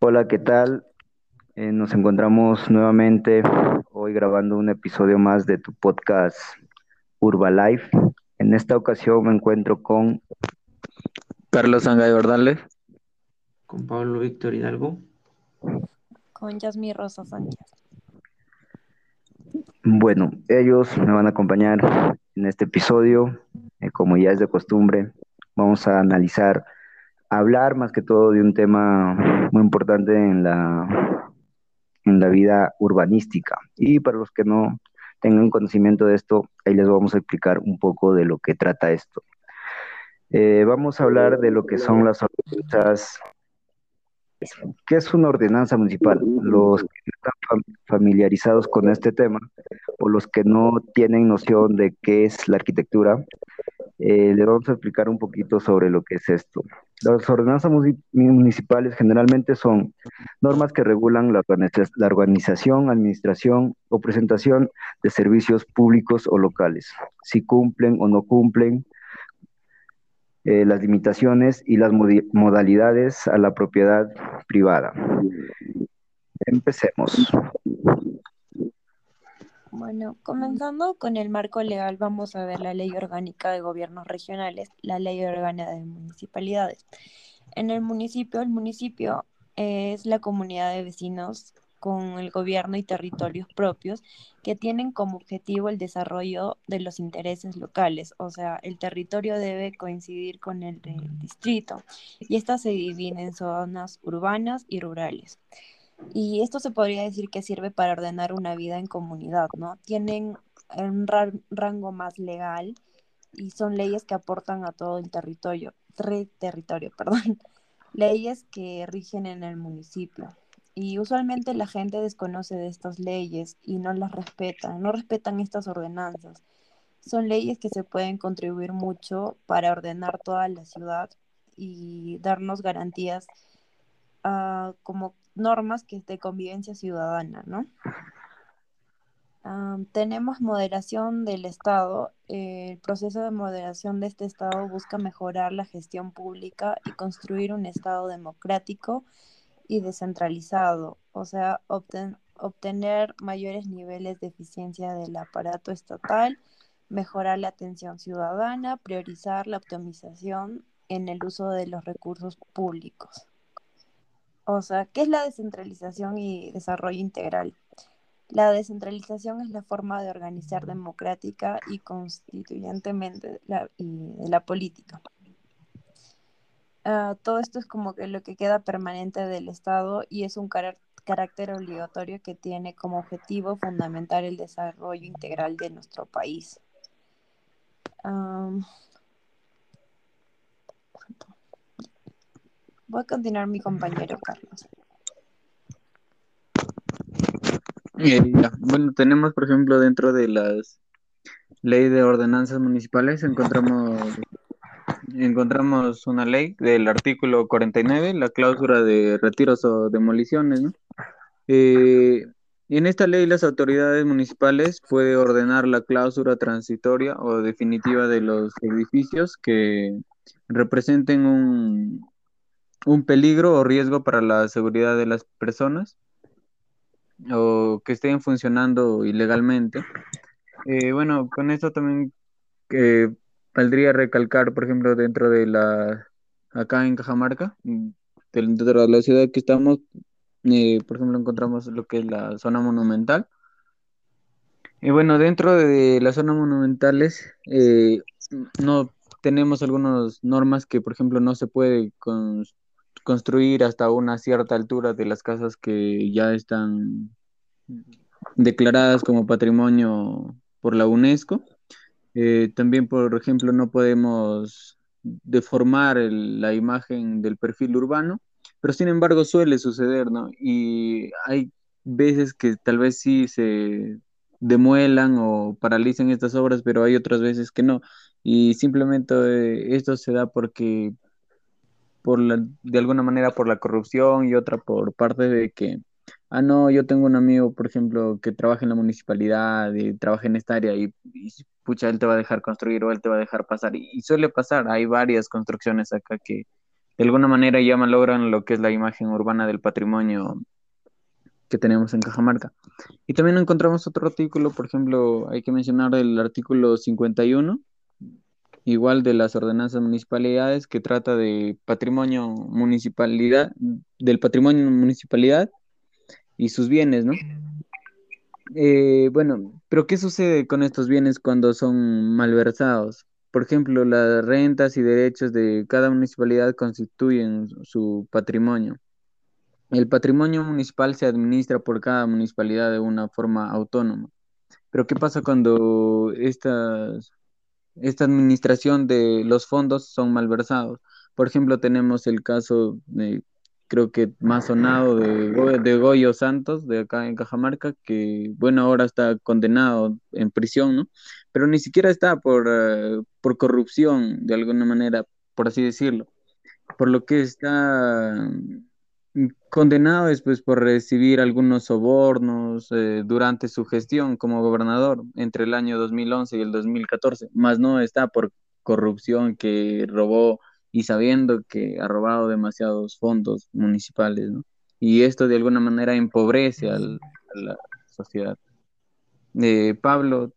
Hola, ¿qué tal? Eh, nos encontramos nuevamente hoy grabando un episodio más de tu podcast Urbalife. En esta ocasión me encuentro con Carlos Sangay Ordales. con Pablo Víctor Hidalgo. con Yasmi Rosa Sánchez. Bueno, ellos me van a acompañar en este episodio. Eh, como ya es de costumbre, vamos a analizar, hablar más que todo de un tema muy importante en la, en la vida urbanística. Y para los que no tengan conocimiento de esto, ahí les vamos a explicar un poco de lo que trata esto. Eh, vamos a hablar de lo que son las. ¿Qué es una ordenanza municipal? Los que están fam- familiarizados con este tema o los que no tienen noción de qué es la arquitectura, eh, les vamos a explicar un poquito sobre lo que es esto. Las ordenanzas muni- municipales generalmente son normas que regulan la organización, administración o presentación de servicios públicos o locales, si cumplen o no cumplen eh, las limitaciones y las modalidades a la propiedad privada. Empecemos. Bueno, comenzando con el marco legal, vamos a ver la Ley Orgánica de Gobiernos Regionales, la Ley Orgánica de Municipalidades. En el municipio, el municipio es la comunidad de vecinos con el gobierno y territorios propios que tienen como objetivo el desarrollo de los intereses locales, o sea, el territorio debe coincidir con el del distrito y esta se divide en zonas urbanas y rurales. Y esto se podría decir que sirve para ordenar una vida en comunidad, ¿no? Tienen un ra- rango más legal y son leyes que aportan a todo el territorio, territorio, perdón, leyes que rigen en el municipio. Y usualmente la gente desconoce de estas leyes y no las respetan, no respetan estas ordenanzas. Son leyes que se pueden contribuir mucho para ordenar toda la ciudad y darnos garantías ah, como normas que es de convivencia ciudadana, ¿no? Am, tenemos moderación del Estado. El proceso de moderación de este Estado busca mejorar la gestión pública y construir un Estado democrático y descentralizado, o sea, obten- obtener mayores niveles de eficiencia del aparato estatal, mejorar la atención ciudadana, priorizar la optimización en el uso de los recursos públicos. O sea, ¿qué es la descentralización y desarrollo integral? La descentralización es la forma de organizar democrática y constituyentemente la política. Ah, todo esto es como que lo que queda permanente del Estado y es un carácter obligatorio que tiene como objetivo fundamental el desarrollo integral de nuestro país. Voy a continuar mi compañero Carlos. Eh. Bueno, tenemos, por ejemplo, dentro de las ley de ordenanzas municipales, encontramos, encontramos una ley del artículo 49, la cláusula de retiros o demoliciones, ¿no? Eh, en esta ley, las autoridades municipales pueden ordenar la cláusula transitoria o definitiva de los edificios que representen un, un peligro o riesgo para la seguridad de las personas o que estén funcionando ilegalmente. Eh, bueno, con esto también eh, valdría recalcar, por ejemplo, dentro de la, acá en Cajamarca, mm, dentro de la ciudad que estamos, eh, por ejemplo, encontramos lo que es la zona monumental. Y bueno, dentro de las zonas monumentales eh, no tenemos algunas normas que, por ejemplo, no se puede cons- construir hasta una cierta altura de las casas que ya están declaradas como patrimonio por la UNESCO. Eh, también, por ejemplo, no podemos deformar el- la imagen del perfil urbano, pero sin embargo suele suceder, ¿no? Y hay veces que tal vez sí se demuelan o paralicen estas obras, pero hay otras veces que no. Y simplemente esto se da porque por la, de alguna manera por la corrupción y otra por parte de que, ah, no, yo tengo un amigo, por ejemplo, que trabaja en la municipalidad y trabaja en esta área y, y, pucha, él te va a dejar construir o él te va a dejar pasar. Y, y suele pasar, hay varias construcciones acá que, de alguna manera ya malogran lo que es la imagen urbana del patrimonio que tenemos en Cajamarca. Y también encontramos otro artículo, por ejemplo, hay que mencionar el artículo 51, igual de las ordenanzas municipalidades, que trata de patrimonio municipalidad, del patrimonio municipalidad y sus bienes, ¿no? Eh, bueno, pero ¿qué sucede con estos bienes cuando son malversados? Por ejemplo, las rentas y derechos de cada municipalidad constituyen su patrimonio. El patrimonio municipal se administra por cada municipalidad de una forma autónoma. Pero ¿qué pasa cuando estas, esta administración de los fondos son malversados? Por ejemplo, tenemos el caso de creo que más sonado de, de Goyo Santos, de acá en Cajamarca, que bueno, ahora está condenado en prisión, ¿no? Pero ni siquiera está por, eh, por corrupción, de alguna manera, por así decirlo. Por lo que está mm, condenado después por recibir algunos sobornos eh, durante su gestión como gobernador entre el año 2011 y el 2014, más no está por corrupción que robó y sabiendo que ha robado demasiados fondos municipales, ¿no? Y esto de alguna manera empobrece a la sociedad. Eh, Pablo,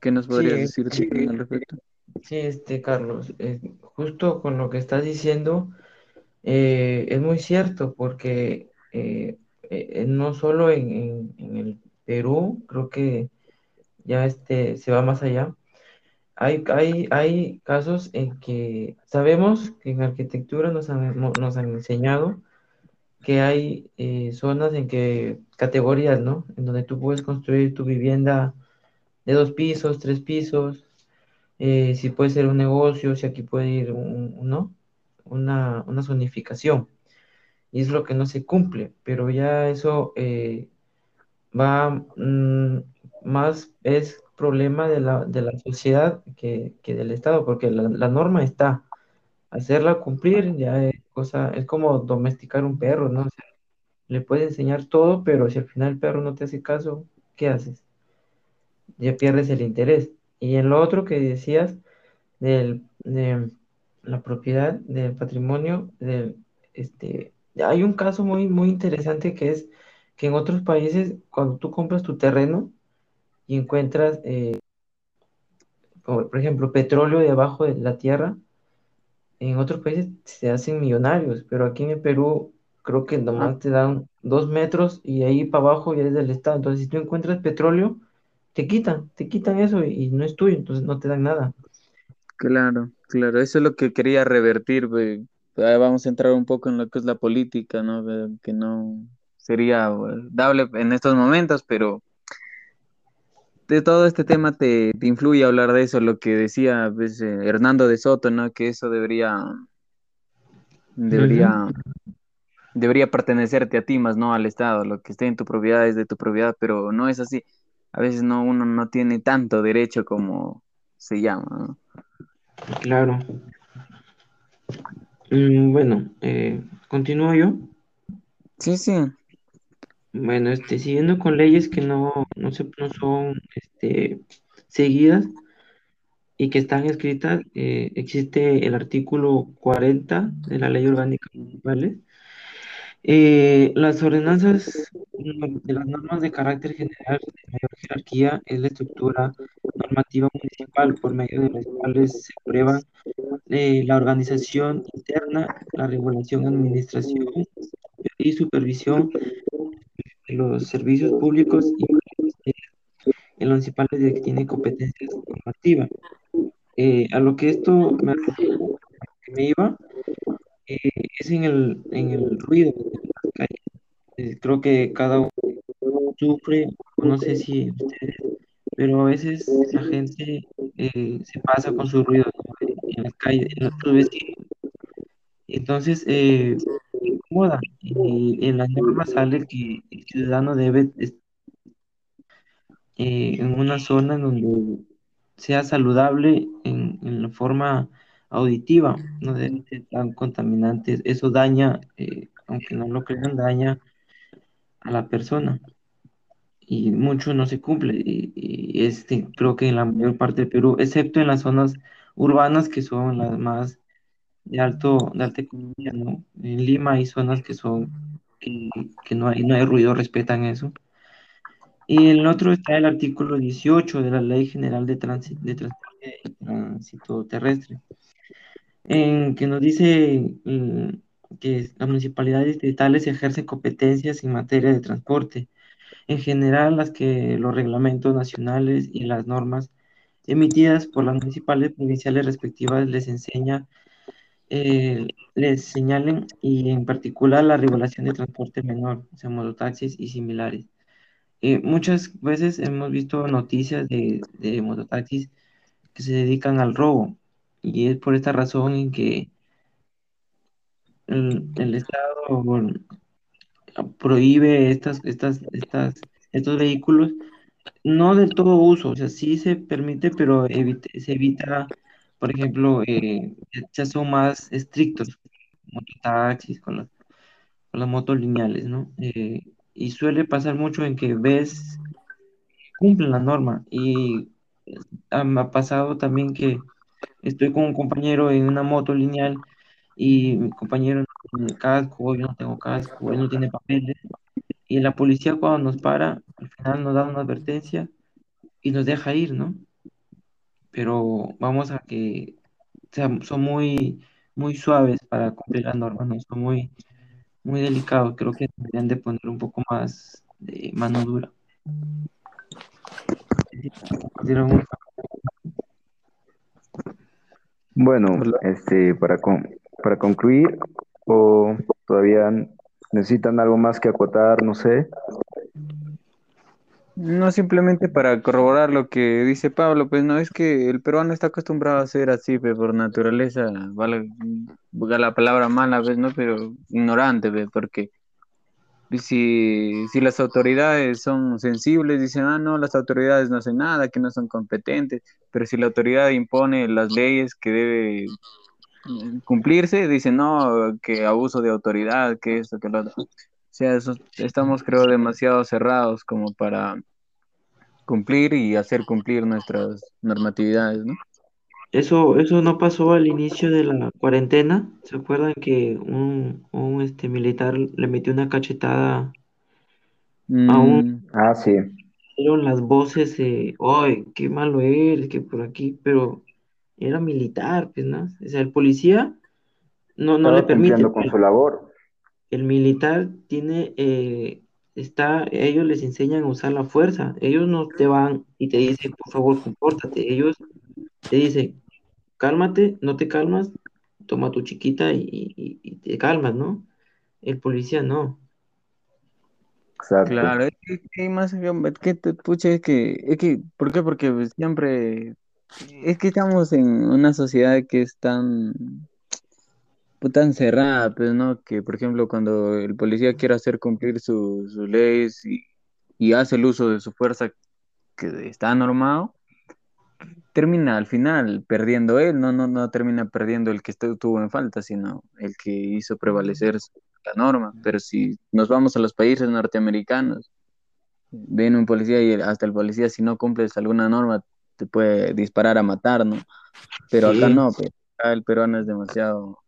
¿qué nos podrías decir al respecto? Sí, este, Carlos, eh, justo con lo que estás diciendo, eh, es muy cierto, porque no solo en, en, el Perú, creo que ya este se va más allá, hay, hay, hay casos en que sabemos que en arquitectura nos han, enseñado que hay eh, zonas en que, categorías, ¿no? En donde tú puedes construir tu vivienda de dos pisos, tres pisos, eh, si puede ser un negocio, si aquí puede ir, ¿no? Una, una zonificación. Y es lo que no se cumple, pero ya eso eh, va mm, más, es problema de la, de la sociedad que, que, del Estado, porque la, la, norma está. Hacerla cumplir ya es cosa, es como domesticar un perro, ¿no? O sea, le puedes enseñar todo, pero si al final el perro no te hace caso, ¿qué haces? Ya pierdes el interés. Y en lo otro que decías, del, de la propiedad, del patrimonio, del, este, hay un caso muy, muy interesante que es que en otros países, cuando tú compras tu terreno, y encuentras, eh, por, ejemplo, petróleo debajo de la tierra, en otros países se hacen millonarios, pero aquí en el Perú creo que nomás te dan dos metros y ahí para abajo ya es del Estado. Entonces, si tú encuentras petróleo, te quitan, te quitan eso y, no es tuyo, entonces no te dan nada. Claro, claro, eso es lo que quería revertir, Vamos a entrar un poco en lo que es la política, ¿no? Que no sería dable en estos momentos, pero de todo este tema te, influye hablar de eso, lo que decía pues, eh, Hernando de Soto, ¿no? Que eso debería, debería, debería pertenecerte a ti más, no al Estado. Lo que esté en tu propiedad es de tu propiedad, pero no es así. A veces no, uno no tiene tanto derecho como se llama, Claro. Mm, bueno, eh, continúo yo. Sí, sí. Bueno, este, siguiendo con leyes que no, no, se, no son este, seguidas y que están escritas, eh, existe el artículo 40 de la Ley Orgánica Municipal. Eh, las ordenanzas de las normas de carácter general de mayor jerarquía es la estructura normativa municipal por medio de las cuales se prueba eh, la organización interna, la regulación, administración y supervisión los servicios públicos y en los municipales de que tiene competencias normativas. Eh, a lo que esto me, me iba eh, es en el, en el ruido de las calles. Eh, creo que cada uno sufre, no sé si ustedes, pero a veces la gente se pasa con su ruido en las calles, en otros vecinos. Entonces, incomoda. Y en las normas sale que ciudadano debe eh, en una zona donde sea saludable en, la forma auditiva, no debe ser tan contaminantes. Eso daña, eh, aunque no lo crean, daña a la persona. Y mucho no se cumple. Y, este, creo que en la mayor parte del Perú, excepto en las zonas urbanas que son las más de alto, de alta economía, ¿no? En Lima hay zonas que son, que, no hay, no hay ruido, respetan eso. Y el otro está el artículo 18 de la Ley General de, Tránsito, de Transporte y Tránsito Terrestre, en que nos dice mm, que las municipalidades distritales ejercen competencias en materia de transporte. En general, las que los reglamentos nacionales y las normas emitidas por las municipales provinciales respectivas les enseña, eh, les señalen y en particular la regulación de transporte menor, o sea, mototaxis y similares. Eh, muchas veces hemos visto noticias de, de mototaxis que se dedican al robo y es por esta razón en que el, el Estado prohíbe estas, estas, estas, estos vehículos, no del todo uso, o sea, sí se permite, pero se evita, por ejemplo, eh, ya son más estrictos, mototaxis con con las motos lineales, ¿no? Eh, y suele pasar mucho en que ves, cumplen la norma, y me ha pasado también que estoy con un compañero en una moto lineal y mi compañero no tiene casco, yo no tengo casco, él no tiene papeles. Y la policía cuando nos para, al final nos da una advertencia y nos deja ir, ¿no? Pero vamos a que son muy, muy suaves para cumplir las normas, ¿no? Son muy, muy delicados. Creo que deberían de poner un poco más de mano dura. Bueno, este, para, para concluir, o todavía necesitan algo más que acotar, no sé. No simplemente para corroborar lo que dice Pablo, pues no es que el peruano está acostumbrado a ser así, pues, por naturaleza, vale, la palabra mala, pues, ¿no? Pero ignorante, pues, porque si, si las autoridades son sensibles, dicen, ah, no, las autoridades no hacen nada, que no son competentes, pero si la autoridad impone las leyes que debe cumplirse, dicen, no, que abuso de autoridad, que esto, que lo otro. O sea, estamos, creo, demasiado cerrados como para cumplir y hacer cumplir nuestras normatividades, ¿no? Eso, eso no pasó al inicio de la cuarentena. ¿Se acuerdan que un, un este, militar le metió una cachetada a un... Mm. Ah, sí. Fueron las voces de, ¡ay, qué malo eres! Que por aquí, pero era militar, pues, ¿no? O sea, el policía no, no le permite. con su labor. El militar tiene, eh, está, ellos les enseñan a usar la fuerza. Ellos no te van y te dicen, por favor, compórtate. Ellos te dicen, cálmate, no te calmas, toma tu chiquita y, te calmas, ¿no? El policía no. Exacto. Claro, es que, más que te puche, es que, es que, ¿por qué? Porque siempre, es que estamos en una sociedad que es tan, pues, tan cerrada, pues, ¿no? Que, por ejemplo, cuando el policía quiere hacer cumplir sus leyes y, y hace el uso de su fuerza que está normado, termina al final perdiendo él, no, no, no termina perdiendo el que estuvo en falta, sino el que hizo prevalecer la norma. Pero si nos vamos a los países norteamericanos, ven un policía y hasta el policía si no cumples alguna norma te puede disparar a matar, ¿no? Pero acá no, pues, acá el peruano es demasiado,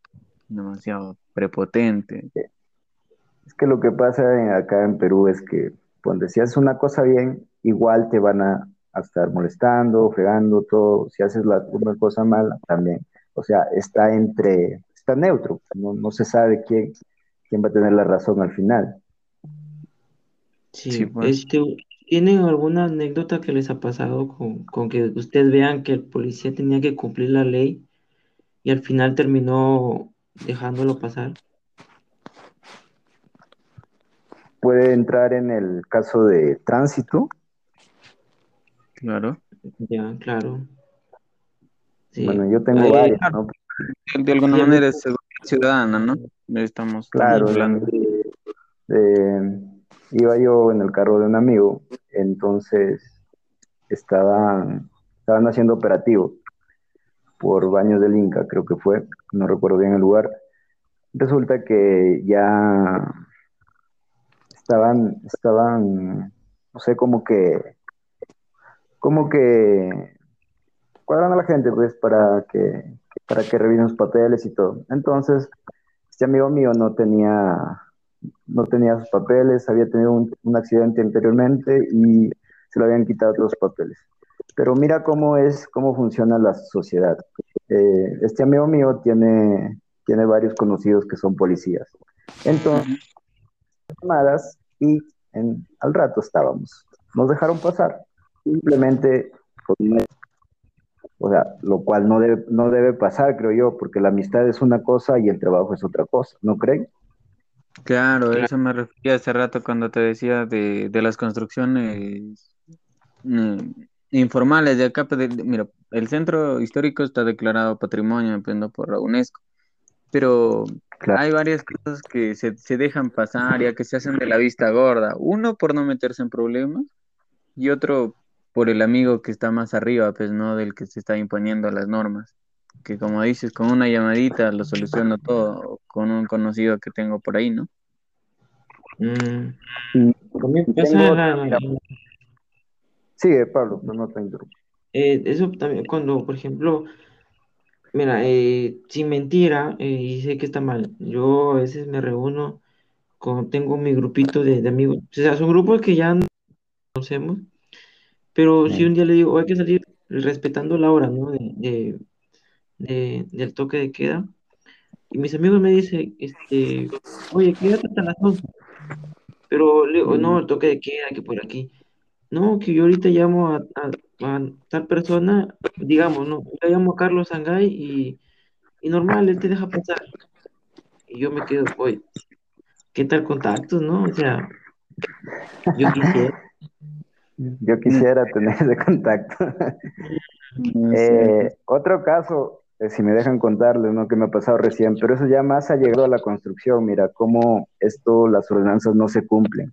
demasiado prepotente. Es que lo que pasa acá en Perú es que cuando decías una cosa bien, igual te van a a estar molestando, fregando, todo. Si haces la, una cosa mala, también. O sea, está entre, está neutro, no, se sabe quién, quién va a tener la razón al final. Sí, pues. este, ¿tienen alguna anécdota que les ha pasado con, con que ustedes vean que el policía tenía que cumplir la ley y al final terminó dejándolo pasar? Puede entrar en el caso de tránsito, Claro. Ya, claro. Bueno, yo tengo varias, ¿no? De alguna manera es ciudadana, ¿no? Estamos claro, hablando. iba yo en el carro de un amigo, entonces estaban, estaban haciendo operativo por Baños del Inca, creo que fue, no recuerdo bien el lugar. Resulta que ya estaban, estaban, no sé, como que como que cuadran a la gente, pues, para que, para que revisen los papeles y todo. Entonces, este amigo mío no tenía, no tenía sus papeles, había tenido un accidente anteriormente y se le habían quitado los papeles. Pero mira cómo es, cómo funciona la sociedad. Eh, este amigo mío tiene, tiene varios conocidos que son policías. Entonces, llamadas y en, al rato estábamos. Nos dejaron pasar. Simplemente, o sea, lo cual no debe, no debe pasar, creo yo, porque la amistad es una cosa y el trabajo es otra cosa, ¿no creen? Claro, eso me refería hace rato cuando te decía de, de las construcciones mm, informales de acá. pues, de- mira, el centro histórico está declarado patrimonio por la UNESCO, pero Claro. hay varias cosas que se, se dejan pasar ya que se hacen de la vista gorda. Uno por no meterse en problemas y otro por el amigo que está más arriba, pues no del que se está imponiendo las normas. Que como dices, con una llamadita lo soluciono todo, con un conocido que tengo por ahí, ¿no? Mm, tengo- sigue, Pablo, no, no te interrumpo. eh, eso también cuando, por ejemplo, mira, eh, sin mentira, eh, y sé que está mal, yo a veces me reúno con, tengo mi grupito de, de amigos, o sea, son grupos que ya no conocemos, pero si Mm. un día le digo, hay que salir respetando la hora, ¿no? De, de- de- del toque de queda, y mis amigos me dicen, este, oye, quédate hasta las 11, pero le digo, no, el toque de queda, que por aquí. No, que yo ahorita llamo a, a- a tal persona, digamos, no, yo llamo a Carlos Sangay y, y normal, él te deja pasar. Y yo me quedo, oye, ¿qué tal contactos, no? O sea, yo quisiera. Yo quisiera tener ese contacto. Eh, otro caso, eh, si me dejan contarles, ¿no? Que me ha pasado recién, pero eso ya más ha llegado a la construcción. Mira cómo esto, las ordenanzas no se cumplen.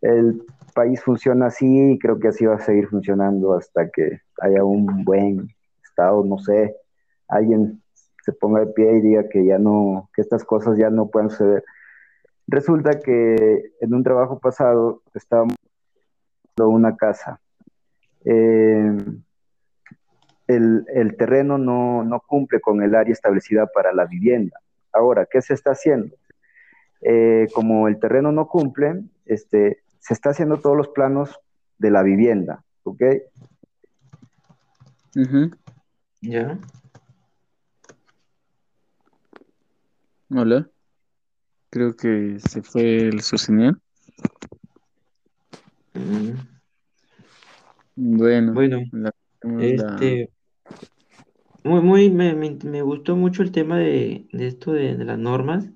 El país funciona así y creo que así va a seguir funcionando hasta que haya un buen estado, no sé, alguien se ponga de pie y diga que ya no, que estas cosas ya no pueden suceder. Resulta que en un trabajo pasado estábamos una casa. Eh, el, el terreno no, no cumple con el área establecida para la vivienda. Ahora, ¿qué se está haciendo? Eh, como el terreno no cumple, este, se está haciendo todos los planos de la vivienda, ¿ok? Ujú. ¿Ya? Hola. Creo que se fue el su señal. Mm, Bueno, Bueno, la- tenemos la- este, muy, muy, me, me, me gustó mucho el tema de, de esto de, de las normas.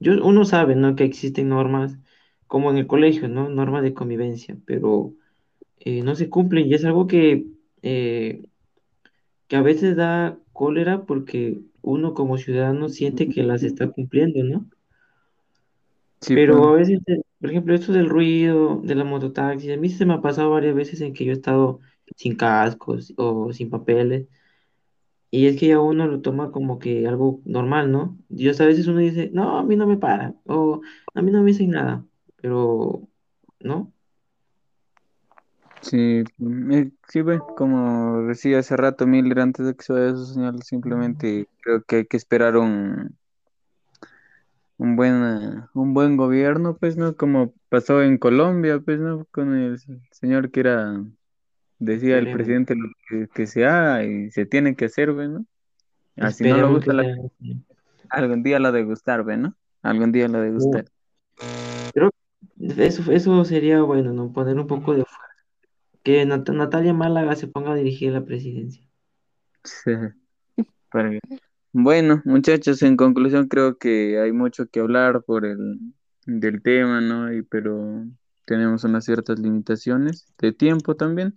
Yo, uno sabe, ¿no? Que existen normas, como en el colegio, ¿no? Normas de convivencia, pero eh, no se cumplen y es algo que, eh, que a veces da cólera porque uno como ciudadano siente que las está cumpliendo, ¿no? Sí, Pero pues. a veces, eh, por ejemplo, esto del ruido, de la mototaxi, a mí se me ha pasado varias veces en que yo he estado sin cascos o sin papeles y es que ya uno lo toma como que algo normal, ¿no? Y a veces uno dice, no, a mí no me para o a mí no me dicen nada, pero, ¿no? Sí, me- sí, ve, como decía hace rato Miller, antes de que se vaya su señal, simplemente creo que hay que esperar un, un buen, eh, un buen gobierno, pues, ¿no? Como pasó en Colombia, pues, ¿no? Con el señor que era, decía el presidente lo que, que se haga y se tiene que hacer, ¿ve, ¿no? Así no le gusta, la- algún día lo de gustar, ¿ve, no? Algún día lo de gustar. Que eso, eso sería bueno, ¿no? Poner un poco de fuerza. Que Nat- Natalia Málaga se ponga a dirigir la presidencia. Sí. Bueno, muchachos, en conclusión creo que hay mucho que hablar por el del tema, ¿no? Y pero tenemos unas ciertas limitaciones de tiempo también.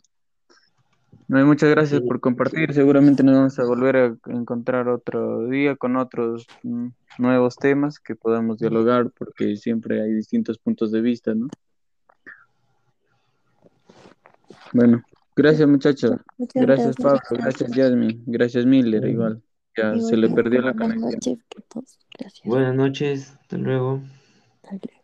No, muchas gracias por compartir. Seguramente nos vamos a volver a encontrar otro día con otros mm, nuevos temas que podamos dialogar, porque siempre hay distintos puntos de vista, ¿no? Bueno, gracias muchachos. Muchas Gracias gracias. Pablo, gracias Jasmine, gracias Miller, Bueno. igual. Ya se le perdió la buenas conexión. noches. Gracias. Buenas noches, hasta luego. Hasta luego.